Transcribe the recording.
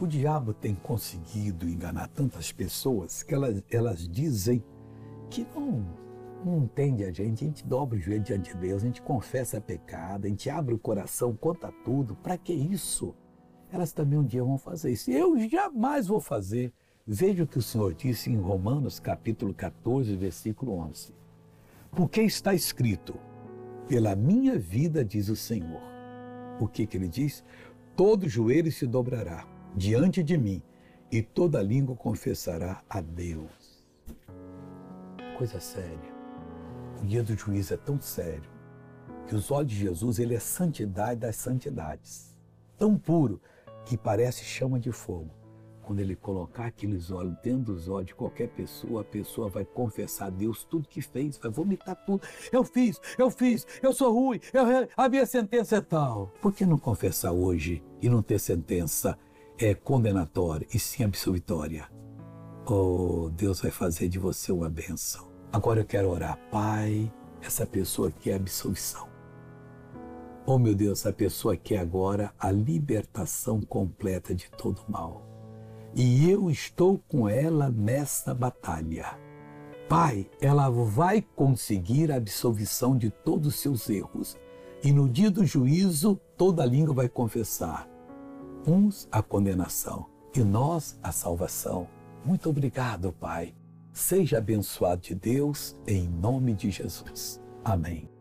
O diabo tem conseguido enganar tantas pessoas que elas, elas dizem que não, não entende a gente, a gente dobra o joelho diante de Deus, a gente confessa pecado, a gente abre o coração, conta tudo. Para que isso? Elas também um dia vão fazer isso. Eu jamais vou fazer. Veja o que o Senhor disse em Romanos capítulo 14, versículo 11. Porque está escrito, pela minha vida, diz o Senhor. O que, que ele diz? Todo joelho se dobrará diante de mim e toda língua confessará a Deus. Coisa séria. O dia do juízo é tão sério que os olhos de Jesus, ele é santidade das santidades. Tão puro que parece chama de fogo. Quando ele colocar aqueles olhos dentro dos olhos de qualquer pessoa, a pessoa vai confessar a Deus tudo que fez, vai vomitar tudo. Eu fiz, eu fiz, eu sou ruim, eu, a minha sentença é tal. Por que não confessar hoje e não ter sentença é, condenatória e sim absolvitória? Oh, Deus vai fazer de você uma bênção. Agora eu quero orar, Pai, essa pessoa quer absolvição. Oh meu Deus, essa pessoa quer agora a libertação completa de todo mal e eu estou com ela nessa batalha. Pai, ela vai conseguir a absolvição de todos os seus erros, e no dia do juízo toda língua vai confessar, uns a condenação e nós a salvação. Muito obrigado, Pai. Seja abençoado de Deus em nome de Jesus. Amém.